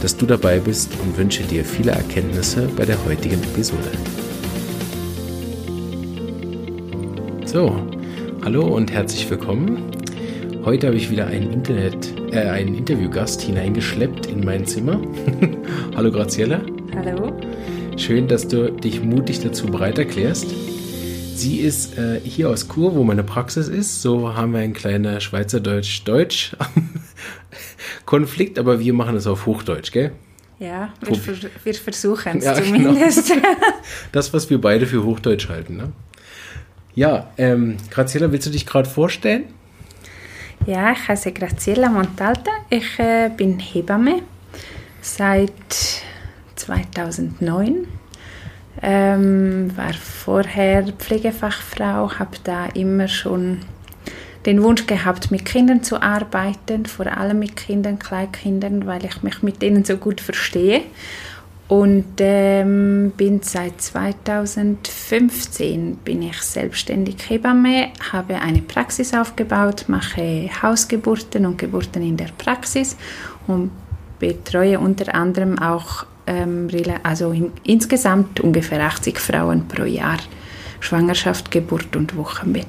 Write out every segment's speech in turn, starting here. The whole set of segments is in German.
dass du dabei bist und wünsche dir viele Erkenntnisse bei der heutigen Episode. So, hallo und herzlich willkommen. Heute habe ich wieder einen Internet, äh, einen Interviewgast hineingeschleppt in mein Zimmer. hallo Graziella. Hallo. Schön, dass du dich mutig dazu bereit erklärst. Sie ist äh, hier aus Kur, wo meine Praxis ist. So haben wir ein kleiner Schweizerdeutsch-Deutsch Konflikt, aber wir machen es auf Hochdeutsch, gell? Ja, wir, wir versuchen es ja, genau. zumindest. Genau. Das, was wir beide für Hochdeutsch halten. Ne? Ja, ähm, Graziella, willst du dich gerade vorstellen? Ja, ich heiße Graziella Montalta. Ich äh, bin Hebamme seit 2009. Ähm, war vorher Pflegefachfrau, habe da immer schon den Wunsch gehabt, mit Kindern zu arbeiten, vor allem mit Kindern, Kleinkindern, weil ich mich mit denen so gut verstehe. Und ähm, bin seit 2015 bin ich selbstständig Hebamme, habe eine Praxis aufgebaut, mache Hausgeburten und Geburten in der Praxis und betreue unter anderem auch ähm, also in, insgesamt ungefähr 80 Frauen pro Jahr. Schwangerschaft, Geburt und Wochenbett.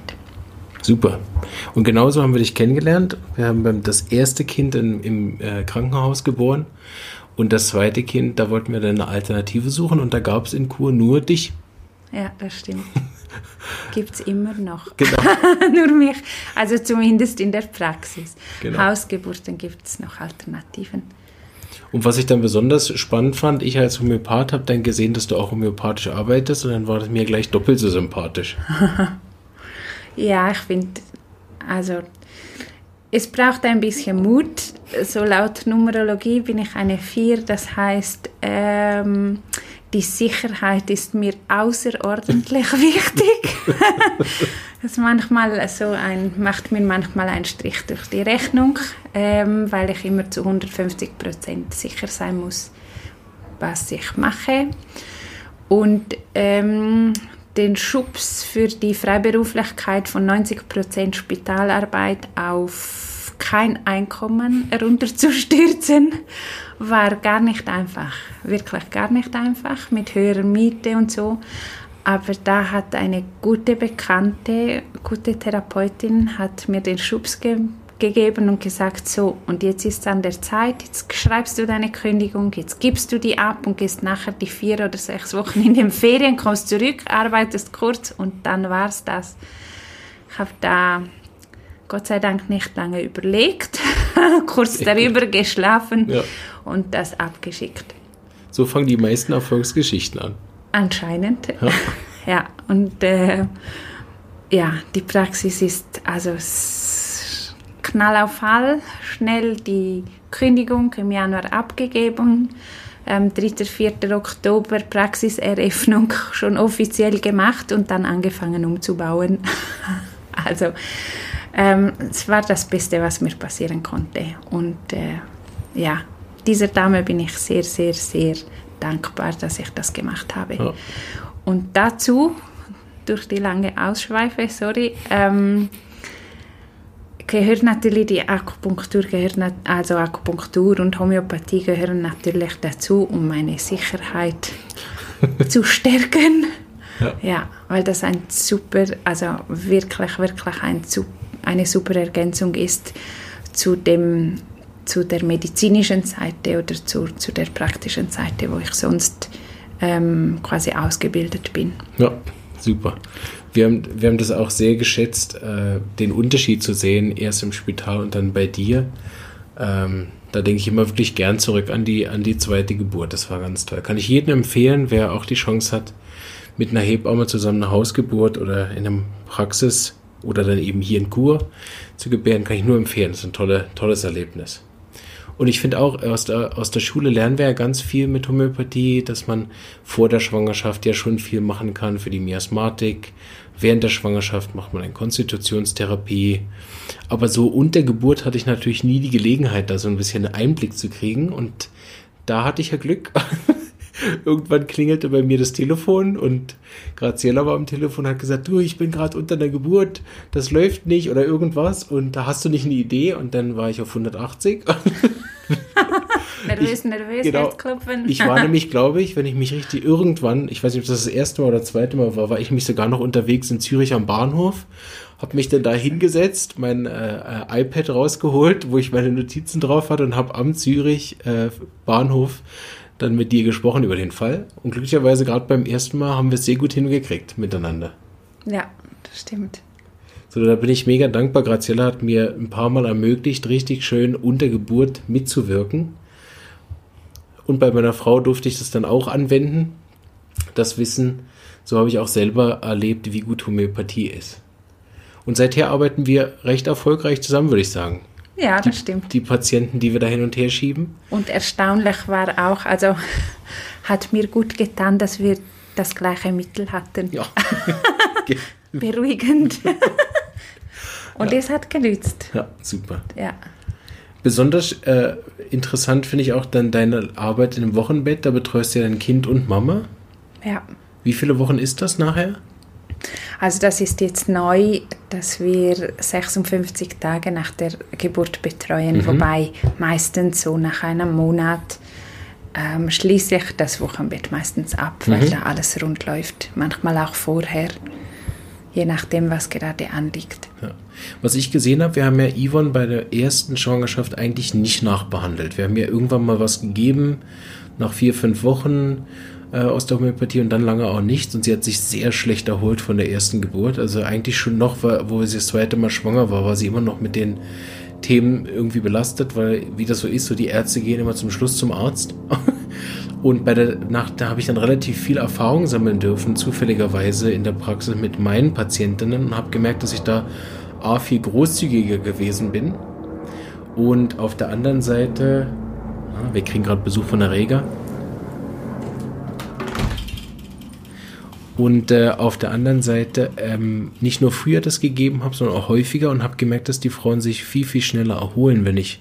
Super. Und genauso haben wir dich kennengelernt. Wir haben das erste Kind in, im äh, Krankenhaus geboren und das zweite Kind, da wollten wir dann eine Alternative suchen und da gab es in Kur nur dich. Ja, das stimmt. Gibt es immer noch. Genau. nur mich. Also zumindest in der Praxis. Genau. Hausgeburten gibt es noch Alternativen. Und was ich dann besonders spannend fand, ich als Homöopath habe dann gesehen, dass du auch homöopathisch arbeitest und dann war das mir gleich doppelt so sympathisch. Ja, ich finde, also es braucht ein bisschen Mut. So laut Numerologie bin ich eine 4, das heißt, ähm, die Sicherheit ist mir außerordentlich wichtig. das manchmal so ein, macht mir manchmal einen Strich durch die Rechnung, ähm, weil ich immer zu 150 Prozent sicher sein muss, was ich mache. Und ähm, den Schubs für die Freiberuflichkeit von 90% Spitalarbeit auf kein Einkommen herunterzustürzen, war gar nicht einfach. Wirklich gar nicht einfach, mit höherer Miete und so. Aber da hat eine gute Bekannte, gute Therapeutin, hat mir den Schubs gegeben gegeben und gesagt, so, und jetzt ist es an der Zeit, jetzt schreibst du deine Kündigung, jetzt gibst du die ab und gehst nachher die vier oder sechs Wochen in den Ferien, kommst zurück, arbeitest kurz und dann war es das. Ich habe da Gott sei Dank nicht lange überlegt, kurz darüber geschlafen ja. und das abgeschickt. So fangen die meisten Erfolgsgeschichten an. Anscheinend. Ja, ja und äh, ja, die Praxis ist also Knall auf Fall, schnell die Kündigung im Januar abgegeben. Ähm, 3. 4. Oktober Praxiseröffnung schon offiziell gemacht und dann angefangen umzubauen. also ähm, es war das Beste, was mir passieren konnte. Und äh, ja, dieser Dame bin ich sehr, sehr, sehr dankbar, dass ich das gemacht habe. Ja. Und dazu, durch die lange Ausschweife, sorry, ähm, gehört natürlich die Akupunktur, gehört also Akupunktur und Homöopathie gehören natürlich dazu, um meine Sicherheit zu stärken. Ja. ja. weil das ein super, also wirklich, wirklich ein, eine super Ergänzung ist zu dem zu der medizinischen Seite oder zu, zu der praktischen Seite, wo ich sonst ähm, quasi ausgebildet bin. Ja, super wir haben, wir haben das auch sehr geschätzt, äh, den Unterschied zu sehen, erst im Spital und dann bei dir. Ähm, da denke ich immer wirklich gern zurück an die, an die zweite Geburt. Das war ganz toll. Kann ich jedem empfehlen, wer auch die Chance hat, mit einer Hebamme zusammen eine Hausgeburt oder in einer Praxis oder dann eben hier in Kur zu gebären, kann ich nur empfehlen. Das ist ein tolle, tolles Erlebnis. Und ich finde auch, aus der, aus der Schule lernen wir ja ganz viel mit Homöopathie, dass man vor der Schwangerschaft ja schon viel machen kann für die Miasmatik. Während der Schwangerschaft macht man eine Konstitutionstherapie. Aber so unter Geburt hatte ich natürlich nie die Gelegenheit, da so ein bisschen einen Einblick zu kriegen. Und da hatte ich ja Glück. Irgendwann klingelte bei mir das Telefon und Graziella war am Telefon und hat gesagt, du, ich bin gerade unter der Geburt, das läuft nicht oder irgendwas und da hast du nicht eine Idee und dann war ich auf 180. nervös, nervös, genau, Herzklopfen. ich war nämlich, glaube ich, wenn ich mich richtig irgendwann, ich weiß nicht, ob das das erste Mal oder das zweite Mal war, war ich mich sogar noch unterwegs in Zürich am Bahnhof, habe mich dann da hingesetzt, mein äh, äh, iPad rausgeholt, wo ich meine Notizen drauf hatte und habe am Zürich äh, Bahnhof dann mit dir gesprochen über den Fall. Und glücklicherweise gerade beim ersten Mal haben wir es sehr gut hingekriegt miteinander. Ja, das stimmt. So, da bin ich mega dankbar. Graziella hat mir ein paar Mal ermöglicht, richtig schön unter Geburt mitzuwirken. Und bei meiner Frau durfte ich das dann auch anwenden. Das Wissen, so habe ich auch selber erlebt, wie gut Homöopathie ist. Und seither arbeiten wir recht erfolgreich zusammen, würde ich sagen. Ja, das die, stimmt. Die Patienten, die wir da hin und her schieben. Und erstaunlich war auch, also hat mir gut getan, dass wir das gleiche Mittel hatten. Ja. Beruhigend. und es hat genützt. Ja, super. Ja. Besonders äh, interessant finde ich auch dann deine Arbeit einem Wochenbett. Da betreust du ja dein Kind und Mama. Ja. Wie viele Wochen ist das nachher? Also das ist jetzt neu, dass wir 56 Tage nach der Geburt betreuen, Mhm. wobei meistens so nach einem Monat ähm, schließe ich das Wochenbett meistens ab, weil Mhm. da alles rund läuft. Manchmal auch vorher, je nachdem, was gerade anliegt. Was ich gesehen habe, wir haben ja Yvonne bei der ersten Schwangerschaft eigentlich nicht nachbehandelt. Wir haben ja irgendwann mal was gegeben, nach vier, fünf Wochen äh, aus der Homöopathie und dann lange auch nichts. Und sie hat sich sehr schlecht erholt von der ersten Geburt. Also eigentlich schon noch, wo sie das zweite Mal schwanger war, war sie immer noch mit den Themen irgendwie belastet, weil wie das so ist, so die Ärzte gehen immer zum Schluss zum Arzt. Und bei der Nacht, da habe ich dann relativ viel Erfahrung sammeln dürfen, zufälligerweise in der Praxis mit meinen Patientinnen und habe gemerkt, dass ich da A, viel großzügiger gewesen bin. Und auf der anderen Seite, ah, wir kriegen gerade Besuch von der Rega. Und äh, auf der anderen Seite ähm, nicht nur früher das gegeben habe, sondern auch häufiger und habe gemerkt, dass die Frauen sich viel, viel schneller erholen, wenn ich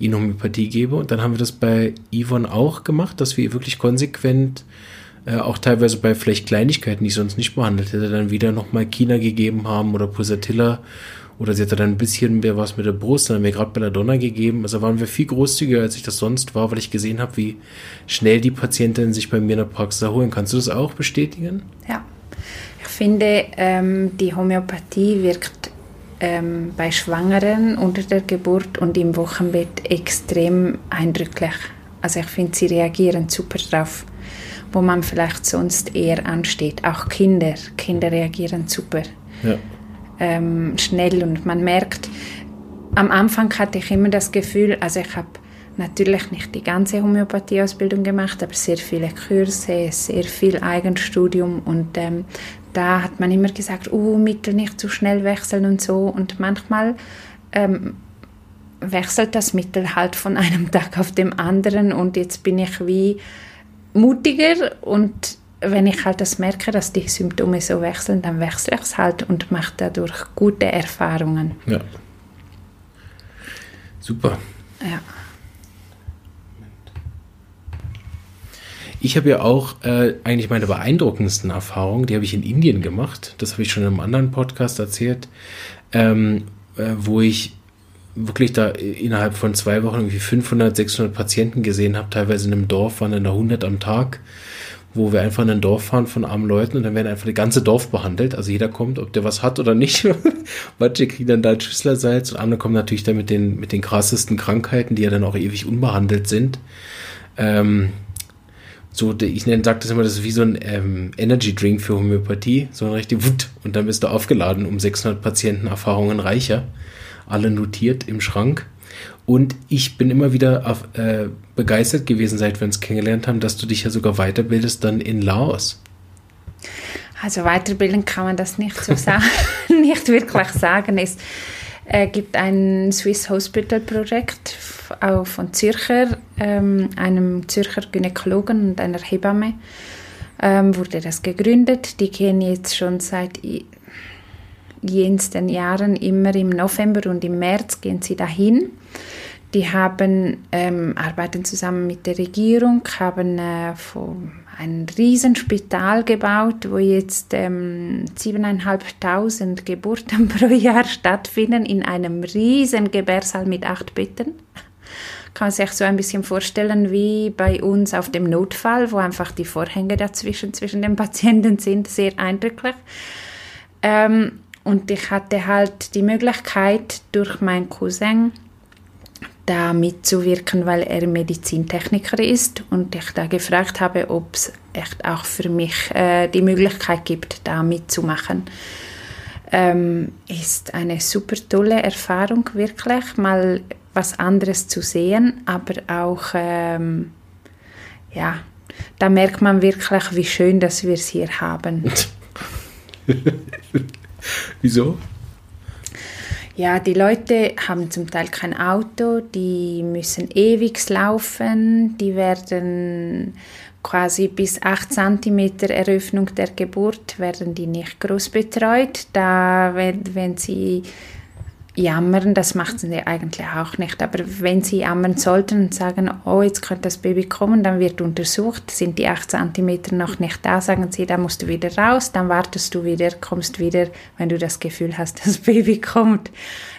ihnen Homöopathie gebe. Und dann haben wir das bei Yvonne auch gemacht, dass wir wirklich konsequent, äh, auch teilweise bei vielleicht Kleinigkeiten, die ich sonst nicht behandelt hätte, dann wieder nochmal China gegeben haben oder Pulsatilla. Oder sie hatte dann ein bisschen mehr was mit der Brust, dann haben wir gerade bei der Donner gegeben. Also waren wir viel großzügiger, als ich das sonst war, weil ich gesehen habe, wie schnell die Patientinnen sich bei mir in der Praxis erholen. Kannst du das auch bestätigen? Ja, ich finde, ähm, die Homöopathie wirkt ähm, bei Schwangeren unter der Geburt und im Wochenbett extrem eindrücklich. Also ich finde, sie reagieren super drauf, wo man vielleicht sonst eher ansteht. Auch Kinder, Kinder reagieren super Ja. Ähm, schnell und man merkt, am Anfang hatte ich immer das Gefühl, also ich habe natürlich nicht die ganze Homöopathieausbildung gemacht, aber sehr viele Kurse, sehr viel Eigenstudium und ähm, da hat man immer gesagt, oh, Mittel nicht zu schnell wechseln und so und manchmal ähm, wechselt das Mittel halt von einem Tag auf den anderen und jetzt bin ich wie mutiger und wenn ich halt das merke, dass die Symptome so wechseln, dann wechsle ich es halt und mache dadurch gute Erfahrungen. Ja. Super. Ja. Ich habe ja auch äh, eigentlich meine beeindruckendsten Erfahrungen, die habe ich in Indien gemacht. Das habe ich schon in einem anderen Podcast erzählt, ähm, äh, wo ich wirklich da innerhalb von zwei Wochen irgendwie 500, 600 Patienten gesehen habe. Teilweise in einem Dorf waren dann da 100 am Tag, wo wir einfach in ein Dorf fahren von armen Leuten und dann werden einfach das ganze Dorf behandelt. Also jeder kommt, ob der was hat oder nicht. Manche kriegen dann da Schüsslersalz und andere kommen natürlich dann mit den, mit den krassesten Krankheiten, die ja dann auch ewig unbehandelt sind. Ähm, so, ich nenne, sage das immer, das ist wie so ein ähm, Energy Drink für Homöopathie, so ein richtig Wut und dann bist du aufgeladen um 600 Patienten Erfahrungen reicher, alle notiert im Schrank. Und ich bin immer wieder auf, äh, begeistert gewesen, seit wir uns kennengelernt haben, dass du dich ja sogar weiterbildest dann in Laos. Also weiterbilden kann man das nicht so sagen, nicht wirklich sagen. Es, Es gibt ein Swiss Hospital Projekt auch von Zürcher, ähm, einem Zürcher Gynäkologen und einer Hebamme, ähm, wurde das gegründet. Die gehen jetzt schon seit jensten Jahren immer im November und im März gehen sie dahin. Die haben, ähm, arbeiten zusammen mit der Regierung, haben äh, ein Riesenspital gebaut, wo jetzt ähm, 7.500 Geburten pro Jahr stattfinden in einem riesen Gebärsaal mit acht Betten. Kann man sich so ein bisschen vorstellen wie bei uns auf dem Notfall, wo einfach die Vorhänge dazwischen zwischen den Patienten sind, sehr eindrücklich. Ähm, und ich hatte halt die Möglichkeit durch meinen Cousin da mitzuwirken, weil er Medizintechniker ist und ich da gefragt habe, ob es echt auch für mich äh, die Möglichkeit gibt, da mitzumachen. Ähm, ist eine super tolle Erfahrung, wirklich, mal was anderes zu sehen, aber auch, ähm, ja, da merkt man wirklich, wie schön, dass wir es hier haben. Wieso? Ja, die Leute haben zum Teil kein Auto, die müssen ewig laufen, die werden quasi bis 8 cm Eröffnung der Geburt werden die nicht groß betreut. Da, wenn, wenn sie jammern, das macht sie eigentlich auch nicht. Aber wenn sie jammern sollten und sagen, oh, jetzt könnte das Baby kommen, dann wird untersucht, sind die 8 cm noch nicht da, sagen sie, da musst du wieder raus, dann wartest du wieder, kommst wieder, wenn du das Gefühl hast, das Baby kommt.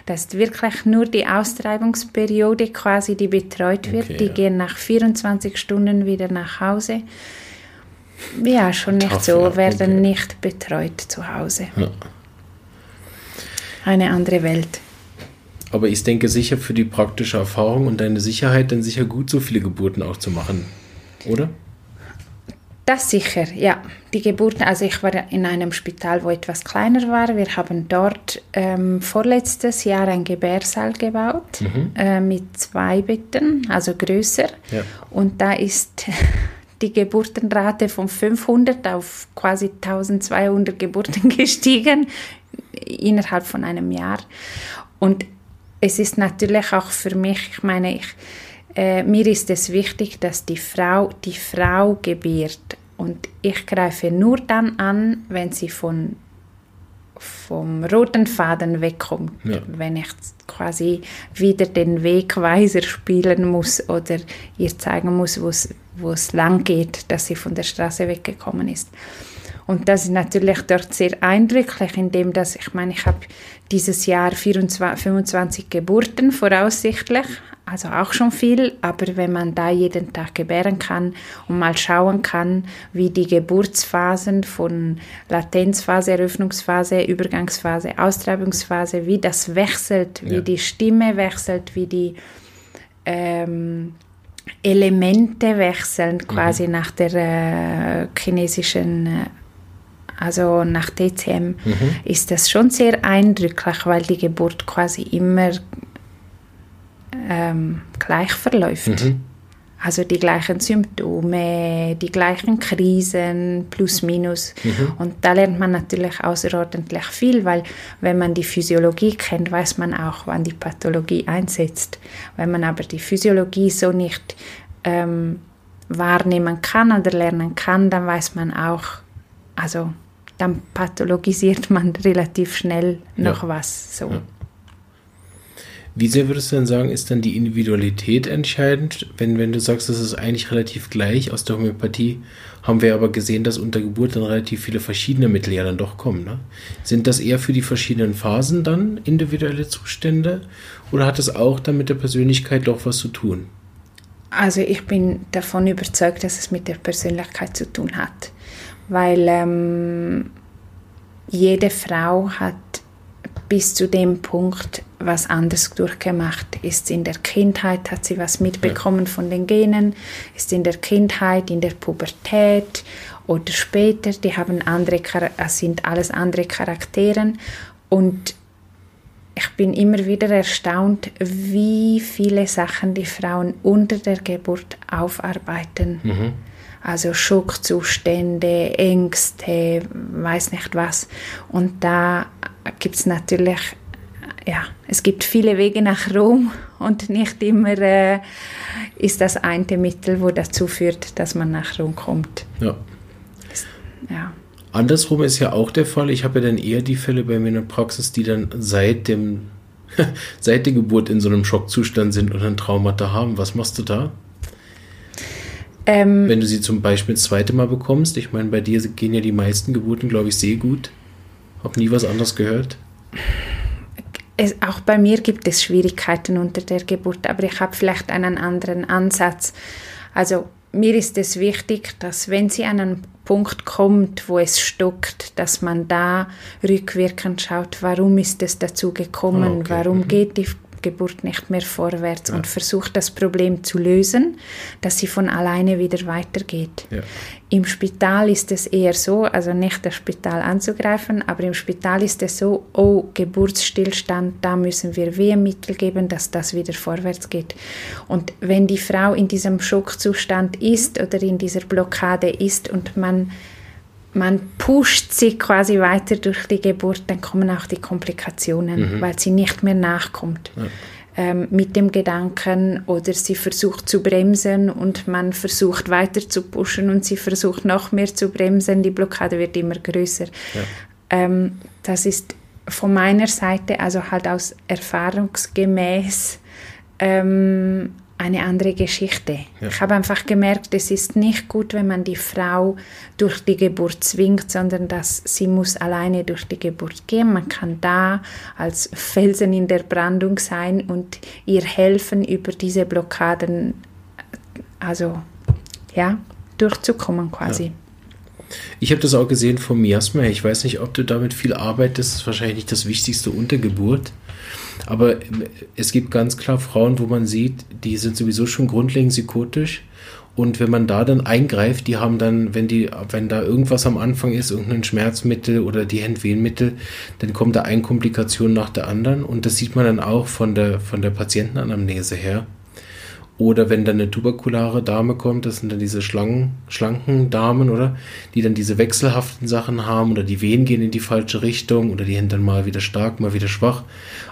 Das ist wirklich nur die Austreibungsperiode quasi, die betreut wird. Okay, die ja. gehen nach 24 Stunden wieder nach Hause. Ja, schon nicht Tough, so, werden okay. nicht betreut zu Hause. Ja. Eine andere Welt. Aber ich denke sicher für die praktische Erfahrung und deine Sicherheit dann sicher gut, so viele Geburten auch zu machen, oder? Das sicher, ja. Die Geburten, also ich war in einem Spital, wo etwas kleiner war. Wir haben dort ähm, vorletztes Jahr ein Gebärsaal gebaut mhm. äh, mit zwei Betten, also größer. Ja. Und da ist die Geburtenrate von 500 auf quasi 1200 Geburten gestiegen innerhalb von einem Jahr. Und es ist natürlich auch für mich, ich meine, ich, äh, mir ist es wichtig, dass die Frau die Frau gebiert. Und ich greife nur dann an, wenn sie von vom roten Faden wegkommt, ja. wenn ich quasi wieder den Wegweiser spielen muss oder ihr zeigen muss, wo es lang geht, dass sie von der Straße weggekommen ist. Und das ist natürlich dort sehr eindrücklich, indem dass ich meine, ich habe dieses Jahr 24, 25 Geburten voraussichtlich, also auch schon viel, aber wenn man da jeden Tag gebären kann und mal schauen kann, wie die Geburtsphasen von Latenzphase, Eröffnungsphase, Übergangsphase, Austreibungsphase, wie das wechselt, wie ja. die Stimme wechselt, wie die ähm, Elemente wechseln, quasi mhm. nach der äh, chinesischen äh, also nach DCM, mhm. ist das schon sehr eindrücklich, weil die Geburt quasi immer ähm, gleich verläuft. Mhm. Also die gleichen Symptome, die gleichen Krisen, plus minus. Mhm. Und da lernt man natürlich außerordentlich viel, weil wenn man die Physiologie kennt, weiß man auch, wann die Pathologie einsetzt. Wenn man aber die Physiologie so nicht ähm, wahrnehmen kann oder lernen kann, dann weiß man auch, also dann pathologisiert man relativ schnell noch ja. was. So. Ja. Wie sehr würdest du denn sagen, ist dann die Individualität entscheidend? Wenn, wenn du sagst, das ist eigentlich relativ gleich aus der Homöopathie, haben wir aber gesehen, dass unter Geburt dann relativ viele verschiedene Mittel ja dann doch kommen. Ne? Sind das eher für die verschiedenen Phasen dann individuelle Zustände oder hat es auch dann mit der Persönlichkeit doch was zu tun? Also ich bin davon überzeugt, dass es mit der Persönlichkeit zu tun hat weil ähm, jede Frau hat bis zu dem Punkt was anderes durchgemacht. Ist in der Kindheit, hat sie was mitbekommen von den Genen, ist in der Kindheit, in der Pubertät oder später, die haben andere, äh, sind alles andere Charakteren und ich bin immer wieder erstaunt, wie viele Sachen die Frauen unter der Geburt aufarbeiten. Mhm also Schockzustände, Ängste, weiß nicht was. Und da gibt es natürlich ja, es gibt viele Wege nach Rom und nicht immer äh, ist das eine Mittel, wo dazu führt, dass man nach Rom kommt. Ja. Ja. Andersrum ist ja auch der Fall. Ich habe ja dann eher die Fälle bei mir in der Praxis, die dann seit dem seit der Geburt in so einem Schockzustand sind und ein Traumata haben. Was machst du da? Ähm, Wenn du sie zum Beispiel das zweite Mal bekommst, ich meine, bei dir gehen ja die meisten Geburten, glaube ich, sehr gut. Hab nie was anderes gehört. es, auch bei mir gibt es Schwierigkeiten unter der Geburt, aber ich habe vielleicht einen anderen Ansatz. Also mir ist es wichtig, dass wenn sie an einen Punkt kommt, wo es stockt, dass man da rückwirkend schaut, warum ist es dazu gekommen, Ah, okay. warum Mhm. geht die Geburt nicht mehr vorwärts Ja. und versucht das Problem zu lösen, dass sie von alleine wieder weitergeht. Ja. Im Spital ist es eher so, also nicht das Spital anzugreifen, aber im Spital ist es so, oh, Geburtsstillstand, da müssen wir Wehmittel geben, dass das wieder vorwärts geht. Und wenn die Frau in diesem Schockzustand ist oder in dieser Blockade ist und man man pusht sie quasi weiter durch die Geburt, dann kommen auch die Komplikationen, weil sie nicht mehr nachkommt. Ähm, mit dem Gedanken oder sie versucht zu bremsen und man versucht weiter zu pushen und sie versucht noch mehr zu bremsen, die Blockade wird immer größer. Ähm, das ist von meiner Seite, also halt aus erfahrungsgemäß, ähm, eine andere Geschichte. Ja. Ich habe einfach gemerkt, es ist nicht gut, wenn man die Frau durch die Geburt zwingt, sondern dass sie muss alleine durch die Geburt gehen. Man kann da als Felsen in der Brandung sein und ihr helfen, über diese Blockaden, also ja, durchzukommen quasi. Ich habe das auch gesehen vom Miasma. Ich weiß nicht, ob du damit viel arbeitest. Das ist wahrscheinlich nicht das Wichtigste unter Geburt. Aber es gibt ganz klar Frauen, wo man sieht, die sind sowieso schon grundlegend psychotisch. Und wenn man da dann eingreift, die haben dann, wenn die, wenn da irgendwas am Anfang ist, irgendein Schmerzmittel oder die Handwehenmittel, dann kommt da eine Komplikation nach der anderen. Und das sieht man dann auch von der, von der Patientenanamnese her. Oder wenn dann eine tuberkulare Dame kommt, das sind dann diese Schlangen, schlanken Damen, oder? Die dann diese wechselhaften Sachen haben oder die Wehen gehen in die falsche Richtung oder die sind dann mal wieder stark, mal wieder schwach.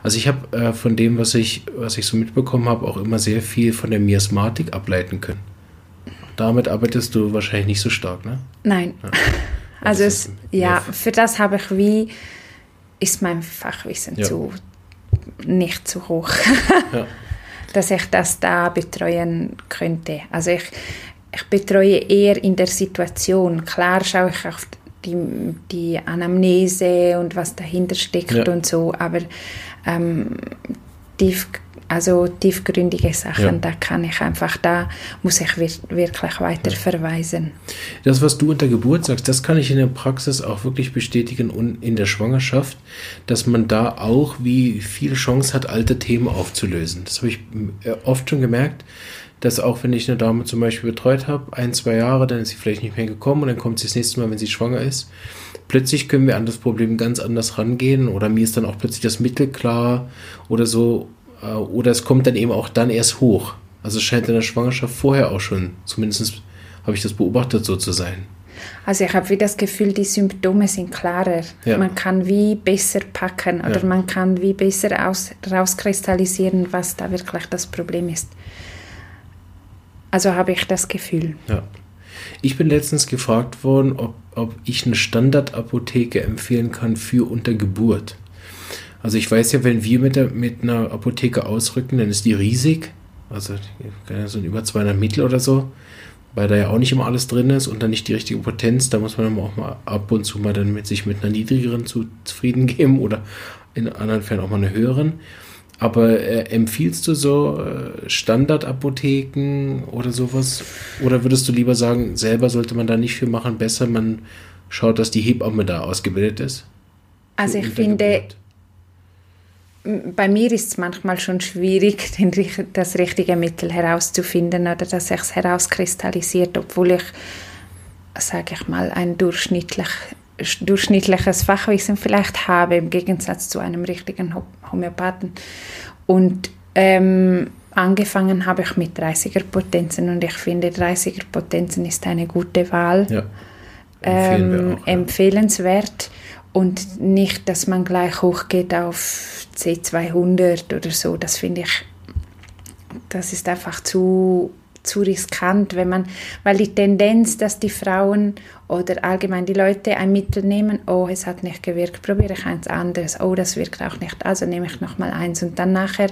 Also ich habe äh, von dem, was ich, was ich so mitbekommen habe, auch immer sehr viel von der Miasmatik ableiten können. Damit arbeitest du wahrscheinlich nicht so stark, ne? Nein. Also Also das es, ja, für das habe ich wie, ist mein Fachwissen Ja. zu, nicht zu hoch, Ja. dass ich das da betreuen könnte. Also ich, ich betreue eher in der Situation. Klar schaue ich auf die, die Anamnese und was dahinter steckt Ja. und so, aber ähm, tief, also tiefgründige Sachen, Ja. da kann ich einfach, da muss ich wir, wirklich weiter verweisen. Das, was du unter Geburt sagst, das kann ich in der Praxis auch wirklich bestätigen und in der Schwangerschaft, dass man da auch wie viel Chance hat, alte Themen aufzulösen. Das habe ich äh, oft schon gemerkt, dass auch wenn ich eine Dame zum Beispiel betreut habe, ein, zwei Jahre, dann ist sie vielleicht nicht mehr gekommen und dann kommt sie das nächste Mal, wenn sie schwanger ist. Plötzlich können wir an das Problem ganz anders rangehen oder mir ist dann auch plötzlich das Mittel klar oder so. Äh, Oder es kommt dann eben auch dann erst hoch. Also es scheint in der Schwangerschaft vorher auch schon, zumindest habe ich das beobachtet, so zu sein. Also ich habe wie das Gefühl, die Symptome sind klarer. Ja. Man kann wie besser packen oder Ja. man kann wie besser aus, rauskristallisieren, was da wirklich das Problem ist. Also habe ich das Gefühl. Ja. Ich bin letztens gefragt worden, ob, ob ich eine Standardapotheke empfehlen kann für Untergeburt. Also ich weiß ja, wenn wir mit, der, mit einer Apotheke ausrücken, dann ist die riesig. Also sind über 200 Mittel oder so. Weil da ja auch nicht immer alles drin ist und dann nicht die richtige Potenz. Da muss man dann auch mal ab und zu mal dann mit sich mit einer niedrigeren zu, zufrieden geben oder in anderen Fällen auch mal eine höheren. Aber äh, empfiehlst du so äh, Standardapotheken oder sowas? Oder würdest du lieber sagen, selber sollte man da nicht viel machen, besser man schaut, dass die Hebamme da ausgebildet ist? Also ich finde, Untergeburt? Bei mir ist es manchmal schon schwierig, den, das richtige Mittel herauszufinden oder dass es herauskristallisiert, obwohl ich, sage ich mal, ein durchschnittlich, durchschnittliches Fachwissen vielleicht habe, im Gegensatz zu einem richtigen Ho- Homöopathen. Und ähm, angefangen habe ich mit 30er Potenzen und ich finde, 30er Potenzen ist eine gute Wahl Ja. Empfehlen ähm, auch. Ja. empfehlenswert. Und nicht, dass man gleich hochgeht auf C200 oder so. Das finde ich, das ist einfach zu, zu riskant, wenn man, weil die Tendenz, dass die Frauen oder allgemein die Leute ein Mittel nehmen, oh, es hat nicht gewirkt, probiere ich eins anderes, oh, das wirkt auch nicht, also nehme ich noch mal eins und dann nachher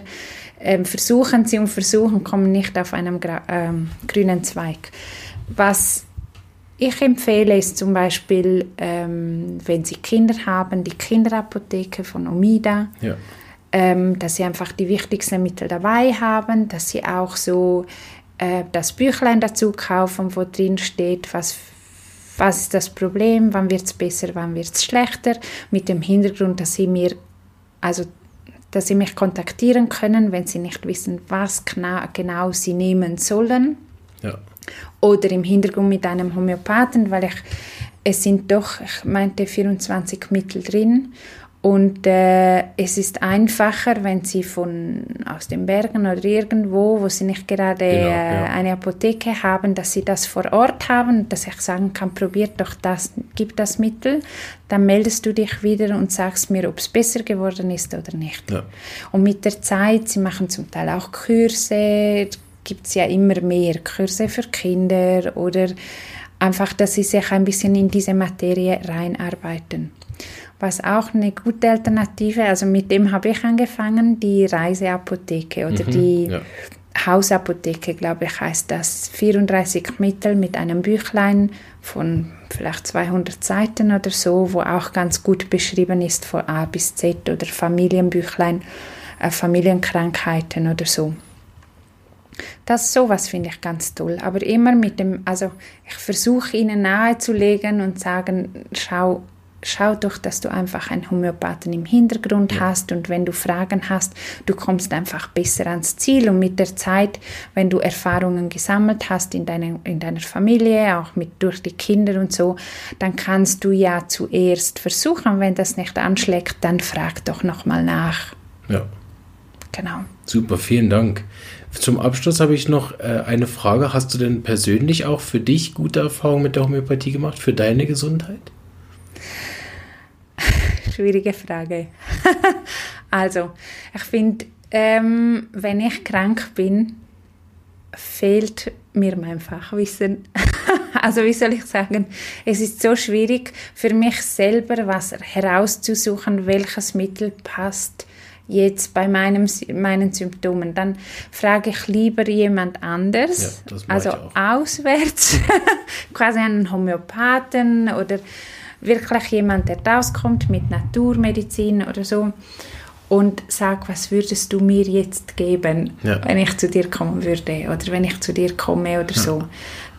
ähm, versuchen sie und versuchen, kommen nicht auf einem ähm, grünen Zweig. Was ich empfehle es zum Beispiel, ähm, wenn Sie Kinder haben, die Kinderapotheke von Omida, ja. ähm, dass Sie einfach die wichtigsten Mittel dabei haben, dass Sie auch so äh, das Büchlein dazu kaufen, wo drin steht, was, was ist das Problem, wann wird es besser, wann wird es schlechter, mit dem Hintergrund, dass Sie mir, also dass Sie mich kontaktieren können, wenn Sie nicht wissen, was genau, genau Sie nehmen sollen. Ja oder im Hintergrund mit einem Homöopathen, weil ich, es sind doch, ich meinte, 24 Mittel drin und äh, es ist einfacher, wenn Sie von aus den Bergen oder irgendwo, wo Sie nicht gerade genau, ja. äh, eine Apotheke haben, dass Sie das vor Ort haben, dass ich sagen kann, probiert doch das, gib das Mittel, dann meldest du dich wieder und sagst mir, ob es besser geworden ist oder nicht. Ja. Und mit der Zeit, Sie machen zum Teil auch Kurse, gibt es ja immer mehr Kurse für Kinder oder einfach, dass sie sich ein bisschen in diese Materie reinarbeiten. Was auch eine gute Alternative, also mit dem habe ich angefangen, die Reiseapotheke oder mhm, die ja. Hausapotheke, glaube ich, heißt das. 34 Mittel mit einem Büchlein von vielleicht 200 Seiten oder so, wo auch ganz gut beschrieben ist von A bis Z oder Familienbüchlein, äh, Familienkrankheiten oder so. Das sowas finde ich ganz toll. Aber immer mit dem, also ich versuche ihnen nahezulegen und sagen, schau, schau doch, dass du einfach einen Homöopathen im Hintergrund ja. hast und wenn du Fragen hast, du kommst einfach besser ans Ziel und mit der Zeit, wenn du Erfahrungen gesammelt hast in, deine, in deiner Familie, auch mit durch die Kinder und so, dann kannst du ja zuerst versuchen, wenn das nicht anschlägt, dann frag doch nochmal nach. Ja. Genau. Super, vielen Dank. Zum Abschluss habe ich noch äh, eine Frage. Hast du denn persönlich auch für dich gute Erfahrungen mit der Homöopathie gemacht, für deine Gesundheit? Schwierige Frage. also, ich finde, ähm, wenn ich krank bin, fehlt mir mein Fachwissen. also wie soll ich sagen, es ist so schwierig für mich selber was herauszusuchen, welches Mittel passt jetzt bei meinem, meinen Symptomen, dann frage ich lieber jemand anders, ja, also auswärts, quasi einen Homöopathen oder wirklich jemand, der rauskommt mit Naturmedizin oder so und sag, was würdest du mir jetzt geben, ja. wenn ich zu dir kommen würde oder wenn ich zu dir komme oder ja. so.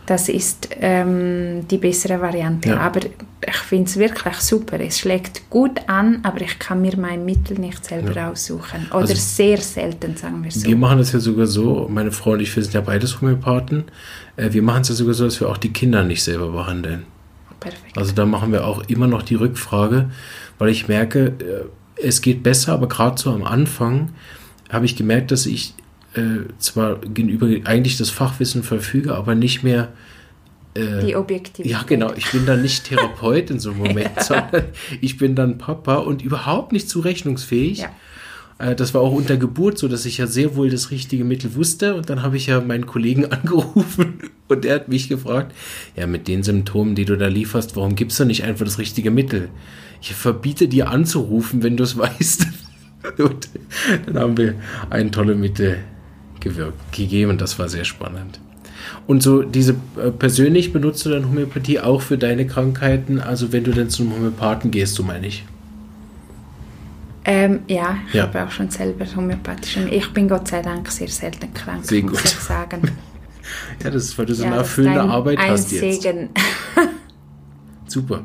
Das ist ähm, die bessere Variante. Ja. Aber ich finde es wirklich super. Es schlägt gut an, aber ich kann mir mein Mittel nicht selber ja. aussuchen. Oder also, sehr selten, sagen wir so. Wir machen das ja sogar so, meine Frau und ich, wir sind ja beides Homöopathen. Äh, wir machen es ja sogar so, dass wir auch die Kinder nicht selber behandeln. Perfekt. Also da machen wir auch immer noch die Rückfrage, weil ich merke, äh, es geht besser, aber gerade so am Anfang habe ich gemerkt, dass ich äh, zwar gegenüber eigentlich das Fachwissen verfüge, aber nicht mehr äh, die Objektivität. Ja, genau. Ich bin dann nicht Therapeut in so einem Moment, ja. sondern ich bin dann Papa und überhaupt nicht zurechnungsfähig. Ja. Äh, das war auch unter Geburt so, dass ich ja sehr wohl das richtige Mittel wusste. Und dann habe ich ja meinen Kollegen angerufen und der hat mich gefragt, ja, mit den Symptomen, die du da lieferst, warum gibst du nicht einfach das richtige Mittel? Ich verbiete dir anzurufen, wenn du es weißt. und dann haben wir eine tolle Mitte gewirkt, gegeben. Das war sehr spannend. Und so diese äh, persönlich benutzt du dann Homöopathie auch für deine Krankheiten, also wenn du dann zum Homöopathen gehst, so meine ich. Ähm, ja, ich ja. habe auch schon selber homöopathisch. Ich bin Gott sei Dank sehr selten krank, sehr muss ich sagen. ja, das ist, weil du so ja, eine erfüllende ein, Arbeit ein hast Segen. jetzt. Super.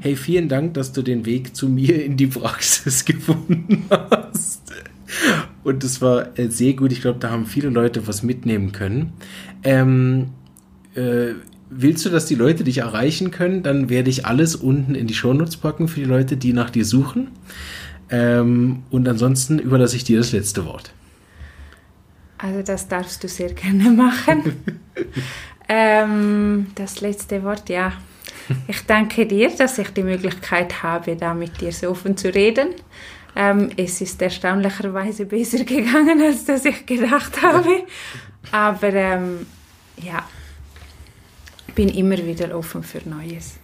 Hey, vielen Dank, dass du den Weg zu mir in die Praxis gefunden hast. Und das war äh, sehr gut. Ich glaube, da haben viele Leute was mitnehmen können. Ähm, äh, willst du, dass die Leute dich erreichen können? Dann werde ich alles unten in die Shownotes packen für die Leute, die nach dir suchen. Ähm, und ansonsten überlasse ich dir das letzte Wort. Also das darfst du sehr gerne machen. ähm, das letzte Wort, ja. Ich danke dir, dass ich die Möglichkeit habe, da mit dir so offen zu reden. Ähm, es ist erstaunlicherweise besser gegangen, als dass ich gedacht habe. Aber ähm, ja, bin immer wieder offen für Neues.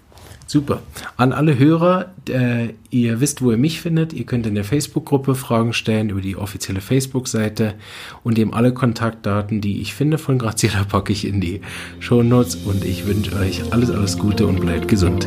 Super. An alle Hörer, äh, ihr wisst, wo ihr mich findet. Ihr könnt in der Facebook-Gruppe Fragen stellen über die offizielle Facebook-Seite und eben alle Kontaktdaten, die ich finde von Graziella, packe ich in die Show Notes und ich wünsche euch alles, alles Gute und bleibt gesund.